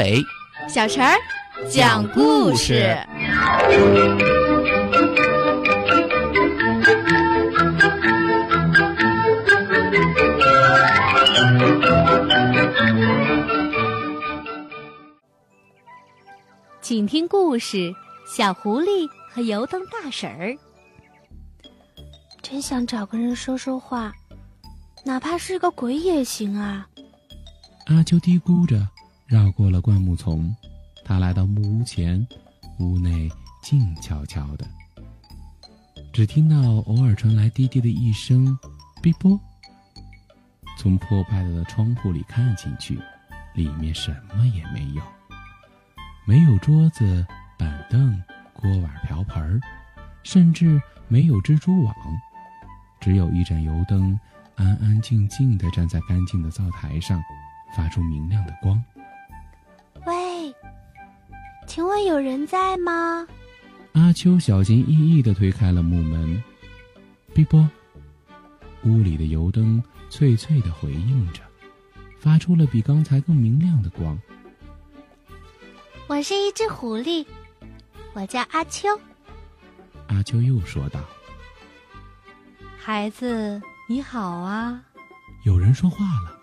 阿伟、小陈儿讲故事。请听故事《小狐狸和油灯大婶儿》。真想找个人说说话，哪怕是个鬼也行啊！阿秋嘀咕着，绕过了灌木丛，他来到木屋前，屋内静悄悄的，只听到偶尔传来滴滴的一声“哔啵”。从破败的窗户里看进去，里面什么也没有。没有桌子、板凳、锅碗瓢盆，甚至没有蜘蛛网，只有一盏油灯，安安静静地站在干净的灶台上，发出明亮的光。喂，请问有人在吗？阿秋小心翼翼的推开了木门，碧波，屋里的油灯脆脆的回应着，发出了比刚才更明亮的光。我是一只狐狸，我叫阿秋。阿秋又说道：“孩子，你好啊！”有人说话了，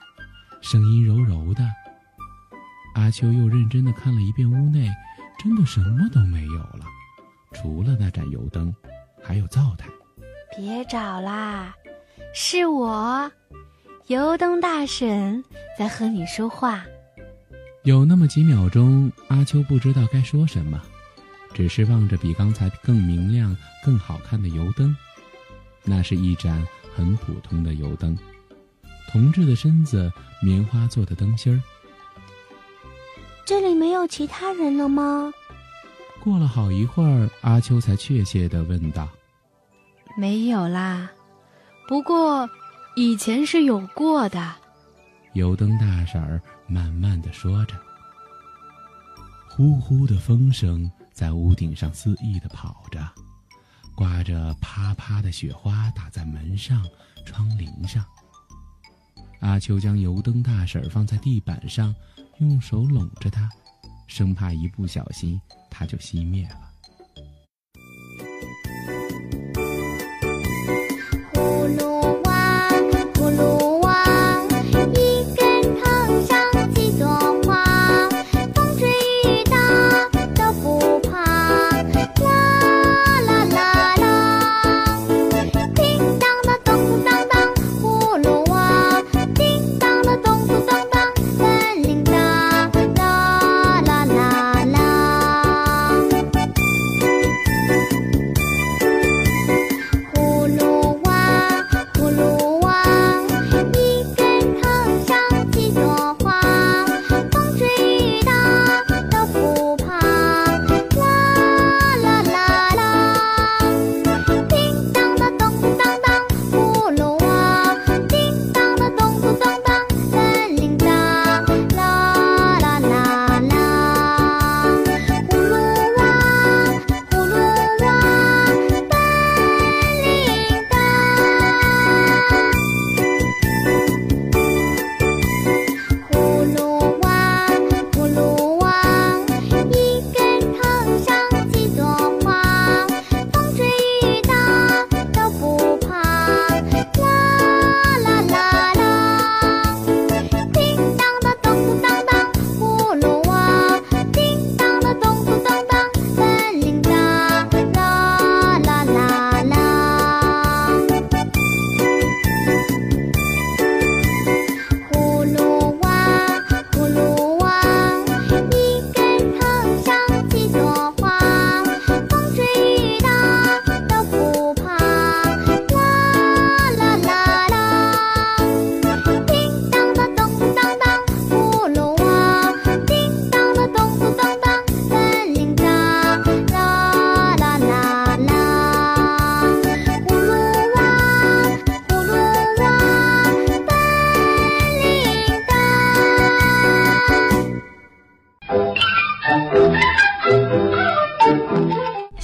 声音柔柔的。阿秋又认真的看了一遍屋内，真的什么都没有了，除了那盏油灯，还有灶台。别找啦，是我，油灯大婶在和你说话。有那么几秒钟，阿秋不知道该说什么，只是望着比刚才更明亮、更好看的油灯。那是一盏很普通的油灯，铜制的身子，棉花做的灯芯儿。有其他人了吗？过了好一会儿，阿秋才确切的问道：“没有啦，不过以前是有过的。”油灯大婶儿慢慢的说着，呼呼的风声在屋顶上肆意的跑着，刮着啪啪的雪花打在门上、窗棂上。阿秋将油灯大婶儿放在地板上，用手拢着它，生怕一不小心它就熄灭了。